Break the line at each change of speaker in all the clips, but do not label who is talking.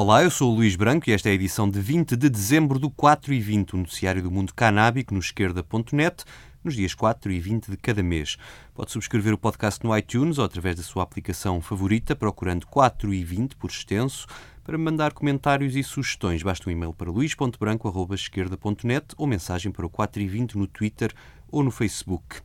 Olá, eu sou o Luís Branco e esta é a edição de 20 de dezembro do 4 e 20, o noticiário do mundo canábico no esquerda.net, nos dias 4 e 20 de cada mês. Pode subscrever o podcast no iTunes ou através da sua aplicação favorita, procurando 4 e 20 por extenso. Para mandar comentários e sugestões, basta um e-mail para luís.branco.esquerda.net ou mensagem para o 4 e 20 no Twitter ou no Facebook.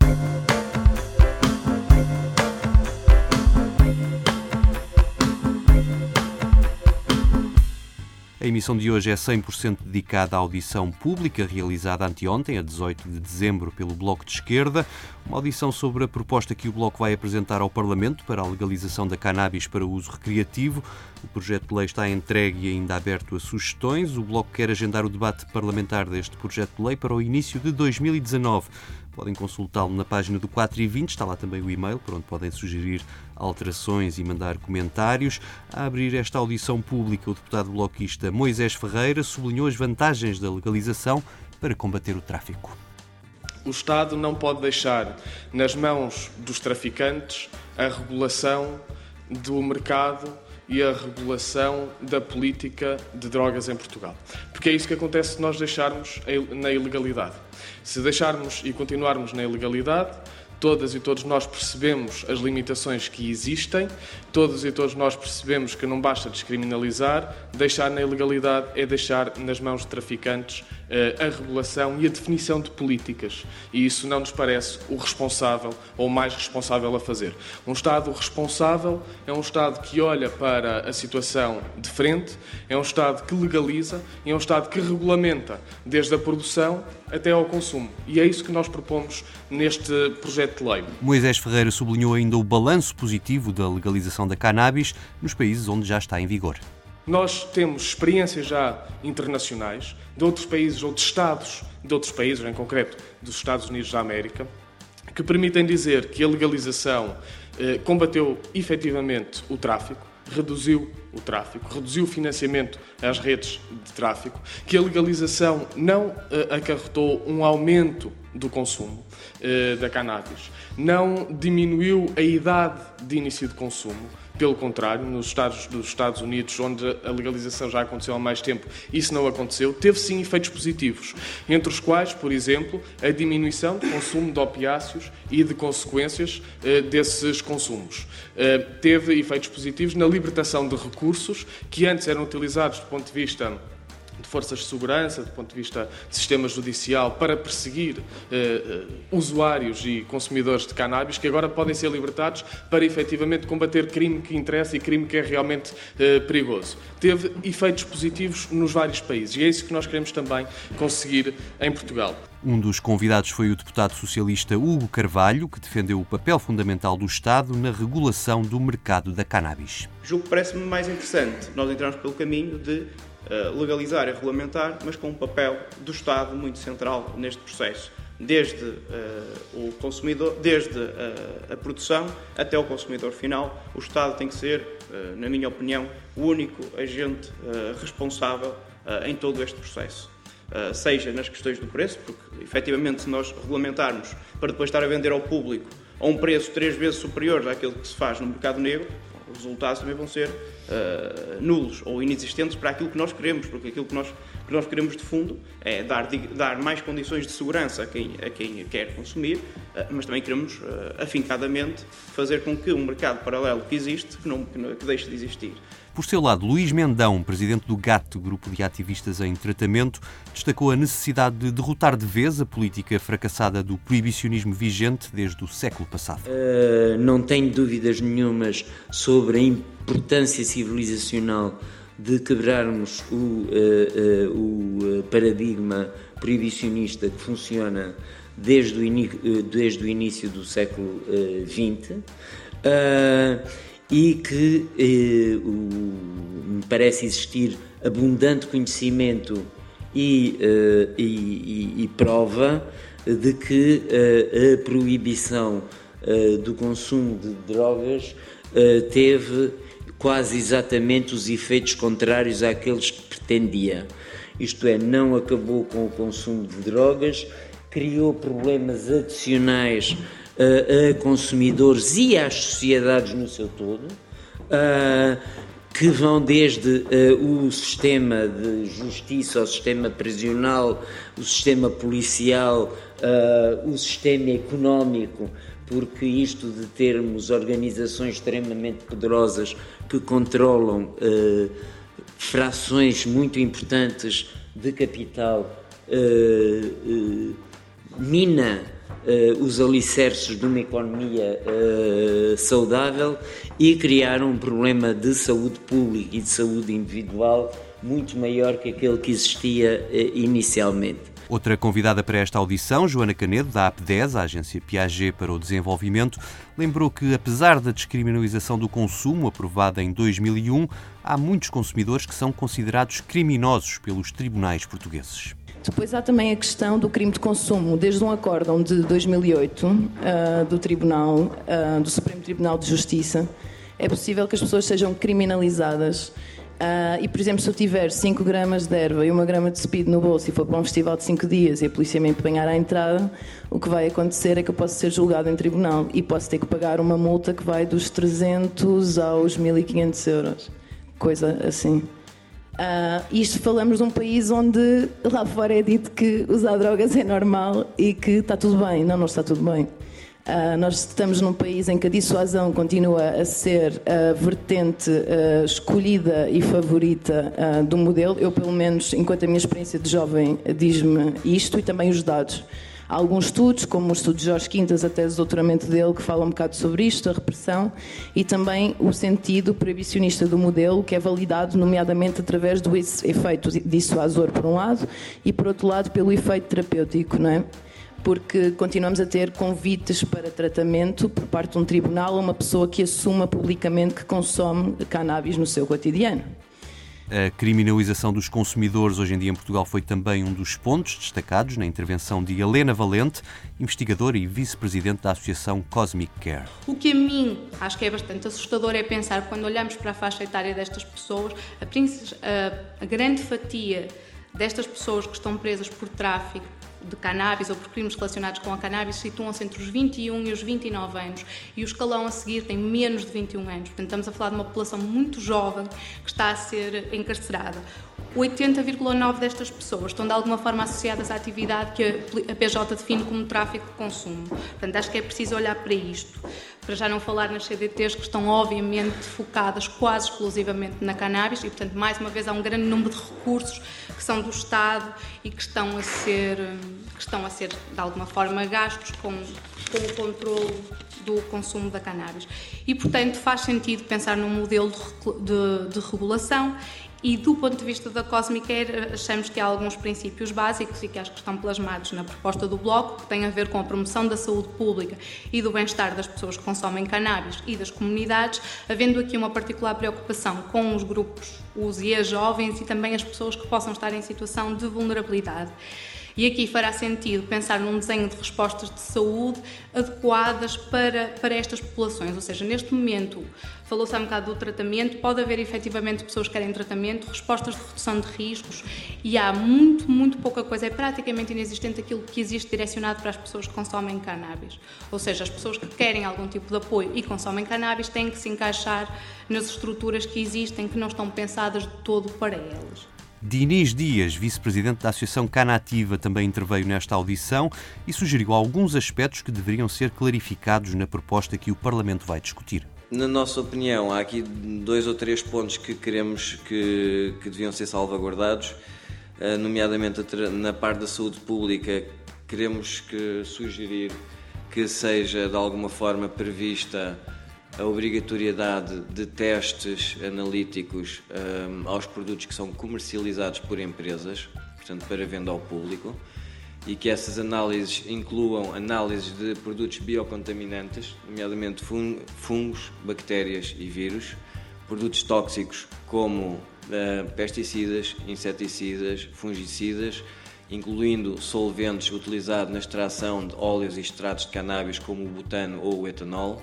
A emissão de hoje é 100% dedicada à audição pública realizada anteontem, a 18 de dezembro, pelo Bloco de Esquerda. Uma audição sobre a proposta que o Bloco vai apresentar ao Parlamento para a legalização da cannabis para uso recreativo. O projeto de lei está entregue e ainda aberto a sugestões. O Bloco quer agendar o debate parlamentar deste projeto de lei para o início de 2019. Podem consultá-lo na página do 4 e 20, está lá também o e-mail, por onde podem sugerir alterações e mandar comentários. A abrir esta audição pública, o deputado bloquista Moisés Ferreira sublinhou as vantagens da legalização para combater o tráfico.
O Estado não pode deixar nas mãos dos traficantes a regulação do mercado e a regulação da política de drogas em Portugal. Porque é isso que acontece se nós deixarmos na ilegalidade. Se deixarmos e continuarmos na ilegalidade, todas e todos nós percebemos as limitações que existem, todos e todos nós percebemos que não basta descriminalizar, deixar na ilegalidade é deixar nas mãos de traficantes a regulação e a definição de políticas. E isso não nos parece o responsável ou o mais responsável a fazer. Um Estado responsável é um Estado que olha para a situação de frente, é um Estado que legaliza e é um Estado que regulamenta desde a produção até ao consumo. E é isso que nós propomos neste projeto de lei.
Moisés Ferreira sublinhou ainda o balanço positivo da legalização da cannabis nos países onde já está em vigor.
Nós temos experiências já internacionais de outros países ou de Estados de outros países, em concreto dos Estados Unidos da América, que permitem dizer que a legalização eh, combateu efetivamente o tráfico, reduziu o tráfico, reduziu o financiamento às redes de tráfico, que a legalização não eh, acarretou um aumento do consumo eh, da cannabis, não diminuiu a idade de início de consumo, pelo contrário, nos Estados dos Estados Unidos, onde a legalização já aconteceu há mais tempo, isso não aconteceu. Teve sim efeitos positivos, entre os quais, por exemplo, a diminuição do consumo de opiáceos e de consequências eh, desses consumos. Eh, teve efeitos positivos na libertação de recursos que antes eram utilizados do ponto de vista de forças de segurança, do ponto de vista de sistema judicial, para perseguir eh, usuários e consumidores de cannabis, que agora podem ser libertados para efetivamente combater crime que interessa e crime que é realmente eh, perigoso. Teve efeitos positivos nos vários países e é isso que nós queremos também conseguir em Portugal.
Um dos convidados foi o deputado socialista Hugo Carvalho, que defendeu o papel fundamental do Estado na regulação do mercado da cannabis.
Julgo que parece-me mais interessante nós entrarmos pelo caminho de legalizar e regulamentar, mas com um papel do Estado muito central neste processo, desde uh, o consumidor, desde uh, a produção até o consumidor final. O Estado tem que ser, uh, na minha opinião, o único agente responsável em todo este processo. seja nas questões do preço, porque efetivamente se nós regulamentarmos para depois estar a vender ao público a um preço três vezes superior àquele que se faz no mercado negro, os resultados também vão ser uh, nulos ou inexistentes para aquilo que nós queremos, porque aquilo que nós, que nós queremos de fundo é dar, dar mais condições de segurança a quem, a quem quer consumir, uh, mas também queremos uh, afincadamente fazer com que um mercado paralelo que existe, que, não, que, não, que deixe de existir.
Por seu lado, Luís Mendão, presidente do GAT, Grupo de Ativistas em Tratamento, destacou a necessidade de derrotar de vez a política fracassada do proibicionismo vigente desde o século passado.
Uh, não tenho dúvidas nenhumas sobre a importância civilizacional de quebrarmos o, uh, uh, o paradigma proibicionista que funciona desde o, desde o início do século XX e que o, me parece existir abundante conhecimento e, e, e, e prova de que a proibição do consumo de drogas teve quase exatamente os efeitos contrários àqueles que pretendia. Isto é, não acabou com o consumo de drogas, criou problemas adicionais a consumidores e às sociedades no seu todo, que vão desde o sistema de justiça, o sistema prisional, o sistema policial, o sistema económico, porque isto de termos organizações extremamente poderosas que controlam frações muito importantes de capital mina uh, os alicerces de uma economia uh, saudável e criar um problema de saúde pública e de saúde individual muito maior que aquele que existia uh, inicialmente.
Outra convidada para esta audição, Joana Canedo, da AP10, a Agência Piaget para o Desenvolvimento, lembrou que, apesar da descriminalização do consumo aprovada em 2001, há muitos consumidores que são considerados criminosos pelos tribunais portugueses.
Depois há também a questão do crime de consumo, desde um acórdão de 2008 uh, ah, do Tribunal, uh, do Supremo Tribunal de Justiça, é possível que as pessoas sejam criminalizadas. Uh, e, por exemplo, se eu tiver 5 gramas de erva e 1 grama de speed no bolso e for para um festival de 5 dias e a polícia me empenhar à entrada, o que vai acontecer é que eu posso ser julgado em tribunal e posso ter que pagar uma multa que vai dos 300 aos 1500 euros. Coisa assim. Uh, isto falamos de um país onde lá fora é dito que usar drogas é normal e que está tudo bem. Não, não está tudo bem. Uh, nós estamos num país em que a dissuasão continua a ser a vertente uh, escolhida e favorita uh, do modelo. Eu, pelo menos, enquanto a minha experiência de jovem, diz-me isto e também os dados. Há alguns estudos, como o estudo de Jorge Quintas, a tese de doutoramento dele, que fala um bocado sobre isto, a repressão, e também o sentido proibicionista do modelo, que é validado, nomeadamente, através do efeito dissuasor, por um lado, e, por outro lado, pelo efeito terapêutico, não é? Porque continuamos a ter convites para tratamento por parte de um tribunal a uma pessoa que assuma publicamente que consome cannabis no seu cotidiano.
A criminalização dos consumidores hoje em dia em Portugal foi também um dos pontos destacados na intervenção de Helena Valente, investigadora e vice-presidente da Associação Cosmic Care.
O que a mim acho que é bastante assustador é pensar, quando olhamos para a faixa etária destas pessoas, a, a, grande fatia destas pessoas que estão presas por tráfico de cannabis ou por crimes relacionados com a cannabis situam-se entre os 21 e os 29 anos e o escalão a seguir tem menos de 21 anos. Portanto, estamos a falar de uma população muito jovem que está a ser encarcerada. 80,9% destas pessoas estão de alguma forma associadas à atividade que a PJ define como tráfico de consumo. Portanto, acho que é preciso olhar para isto. Para já não falar nas CDTs que estão obviamente focadas quase exclusivamente na cannabis e, portanto, mais uma vez há um grande número de recursos que são do Estado e que estão a ser, que estão a ser de alguma forma gastos com, com o controle do consumo da cannabis. E, portanto, faz sentido pensar num modelo de, de, de regulação e do ponto de vista da Cosmic Air, achamos que há alguns princípios básicos e que acho que estão plasmados na proposta do Bloco, que têm a ver com a promoção da saúde pública e do bem-estar das pessoas que consomem cannabis e das comunidades, havendo aqui uma particular preocupação com os grupos, os e as jovens e também as pessoas que possam estar em situação de vulnerabilidade. E aqui fará sentido pensar num desenho de respostas de saúde adequadas para, para estas populações. Ou seja, neste momento, falou-se há um bocado do tratamento, pode haver efetivamente pessoas que querem tratamento, respostas de redução de riscos e há muito, muito pouca coisa, é praticamente inexistente aquilo que existe direcionado para as pessoas que consomem cannabis. Ou seja, as pessoas que querem algum tipo de apoio e consomem cannabis têm que se encaixar nas estruturas que existem, que não estão pensadas de todo para elas.
Diniz Dias, vice-presidente da Associação Canativa, também interveio nesta audição e sugeriu alguns aspectos que deveriam ser clarificados na proposta que o Parlamento vai discutir.
Na nossa opinião, há aqui dois ou três pontos que queremos que, que deviam ser salvaguardados, eh, nomeadamente na parte da saúde pública, queremos que sugerir que seja de alguma forma prevista a obrigatoriedade de testes analíticos um, aos produtos que são comercializados por empresas, portanto, para venda ao público, e que essas análises incluam análises de produtos biocontaminantes, nomeadamente fungos, bactérias e vírus, produtos tóxicos como uh, pesticidas, inseticidas, fungicidas, incluindo solventes utilizados na extração de óleos e extratos de cannabis como o butano ou o etanol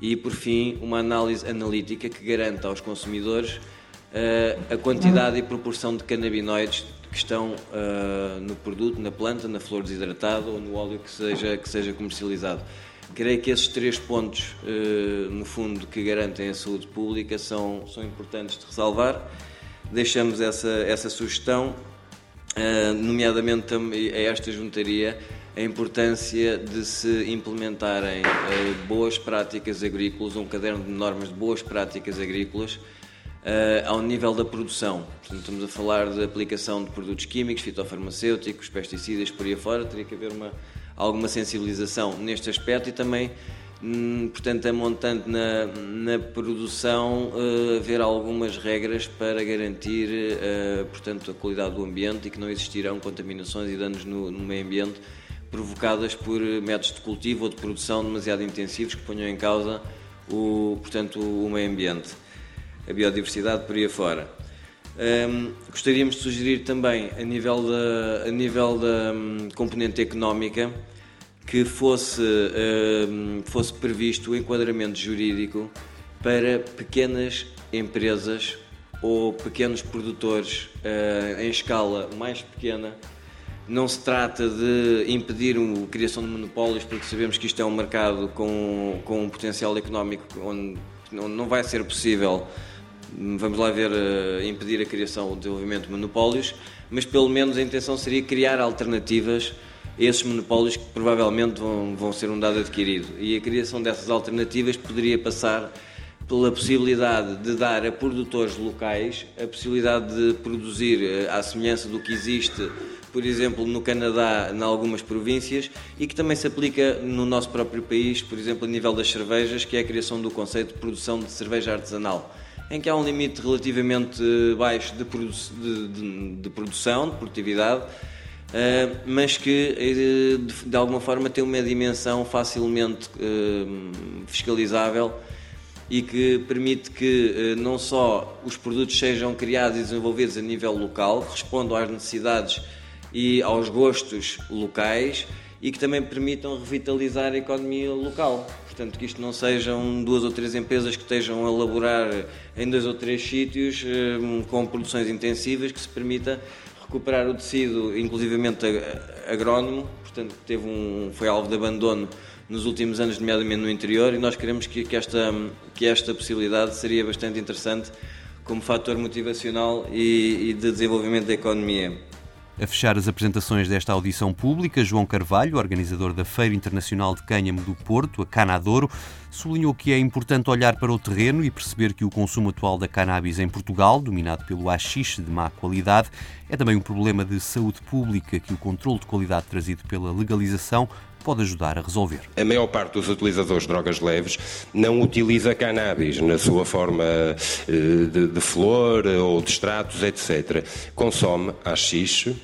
e, por fim, uma análise analítica que garanta aos consumidores uh, a quantidade e proporção de canabinoides que estão uh, no produto, na planta, na flor desidratada ou no óleo que seja, que seja comercializado. Creio que esses três pontos, uh, no fundo, que garantem a saúde pública são, são importantes de ressalvar. Deixamos essa, essa sugestão, nomeadamente a esta juntaria, a importância de se implementarem boas práticas agrícolas, um caderno de normas de boas práticas agrícolas, Uh, ao nível da produção. Portanto, estamos a falar de aplicação de produtos químicos, fitofarmacêuticos, pesticidas, por aí afora. Teria que haver uma, alguma sensibilização neste aspecto e também, hum, portanto, a montante na, na produção, uh, haver algumas regras para garantir, uh, portanto, a qualidade do ambiente e que não existirão contaminações e danos no, no meio ambiente provocadas por métodos de cultivo ou de produção demasiado intensivos que ponham em causa o, portanto, o meio ambiente a biodiversidade por aí afora. Um, gostaríamos de sugerir também, a nível da, a nível da um, componente económica, que fosse, um, fosse previsto o enquadramento jurídico para pequenas empresas ou pequenos produtores uh, em escala mais pequena. Não se trata de impedir a criação de monopólios, porque sabemos que isto é um mercado com, com um potencial económico onde não vai ser possível vamos lá ver, uh, impedir a criação ou desenvolvimento de monopólios, mas pelo menos a intenção seria criar alternativas a esses monopólios que provavelmente vão, vão ser um dado adquirido. E a criação dessas alternativas poderia passar pela possibilidade de dar a produtores locais a possibilidade de produzir uh, à semelhança do que existe, por exemplo, no Canadá, em algumas províncias, e que também se aplica no nosso próprio país, por exemplo, a nível das cervejas, que é a criação do conceito de produção de cerveja artesanal em que há um limite relativamente baixo de, produ de, de, de produção, de produtividade, uh, mas que uh, de, de, alguma forma tem uma dimensão facilmente uh, fiscalizável e que permite que não só os produtos sejam criados e desenvolvidos a nível local, respondam às necessidades e aos gostos locais e que também permitam revitalizar a economia local. Portanto, que isto não sejam duas ou três empresas que estejam a elaborar em dois ou três sítios hum, com produções intensivas, que se permita recuperar o tecido, inclusivamente agrónomo, portanto, teve um, foi alvo de abandono nos últimos anos, nomeadamente no interior, e nós queremos que, que, esta, que esta possibilidade seria bastante interessante como fator motivacional e, e de desenvolvimento da economia.
A fechar as apresentações desta audição pública, João Carvalho, organizador da Feira Internacional de Cânhamo do Porto, a Canadouro, sublinhou que é importante olhar para o terreno e perceber que o consumo atual da cannabis em Portugal, dominado pelo haxixe de má qualidade, é também um problema de saúde pública que o controle de qualidade trazido pela legalização pode ajudar a resolver.
A maior parte dos utilizadores de drogas leves não utiliza cannabis na sua forma eh, de, de flor ou de extratos, etc. Consome haxixe,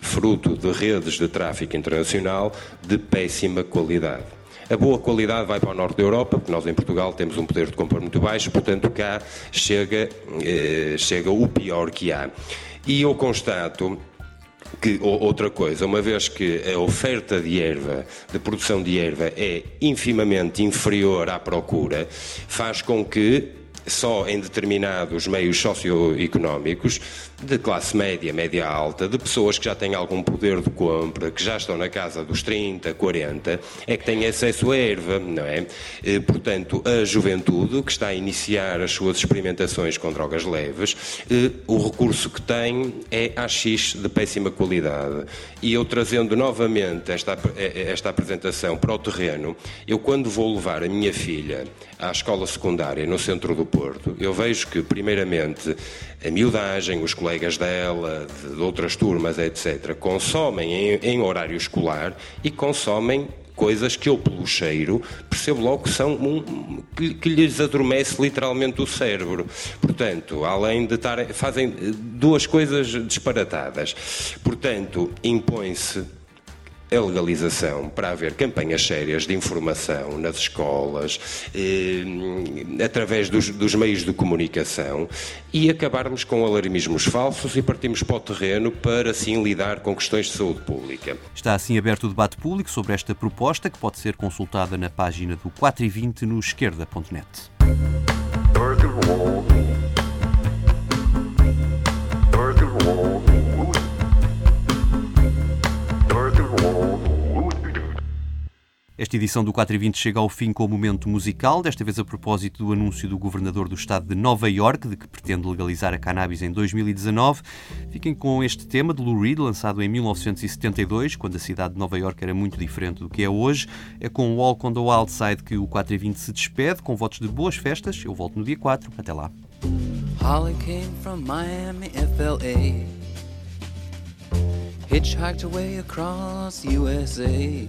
fruto de redes de tráfico internacional de péssima qualidade. A boa qualidade vai para o norte da Europa, porque nós em Portugal temos um poder de compra muito baixo, portanto cá chega, eh, chega o pior que há. E eu constato que outra coisa, uma vez que a oferta de erva, de produção de erva, é infimamente inferior à procura, faz com que só em determinados meios socioeconómicos de classe média, média alta, de pessoas que já têm algum poder de compra, que já estão na casa dos 30, 40, é que têm acesso à erva, não é? Eh, portanto, a juventude que está a iniciar as suas experimentações com drogas leves, eh, o recurso que tem é AX de péssima qualidade. E eu trazendo novamente esta, eh, esta apresentação para o terreno, eu quando vou levar a minha filha à escola secundária no centro do Porto, eu vejo que, primeiramente, a miudagem, os colegas dela, de outras turmas, etc., consomem em, em horário escolar e consomem coisas que eu, pelo cheiro, percebo logo que são um, que, que, lhes adormece literalmente o cérebro. Portanto, além de estar. fazem duas coisas disparatadas. Portanto, impõe-se a legalização para haver campanhas sérias de informação nas escolas, eh, através dos, dos, meios de comunicação e acabarmos com alarmismos falsos e partimos para o terreno para assim lidar com questões de saúde pública.
Está assim aberto o debate público sobre esta proposta que pode ser consultada na página do 4 e 20 no esquerda.net.
Esta edição do 4 e 20 chega ao fim com o momento musical, desta vez a propósito do anúncio do governador do estado de Nova York de que pretende legalizar a cannabis em 2019. Fiquem com este tema de Lou Reed, lançado em 1972, quando a cidade de Nova York era muito diferente do que é hoje. É com Walk on the Wild Side que o 4 e 20 se despede, com votos de boas festas. Eu volto no dia 4. Até lá. Holly came from Miami, FLA. Hitchhiked away across USA.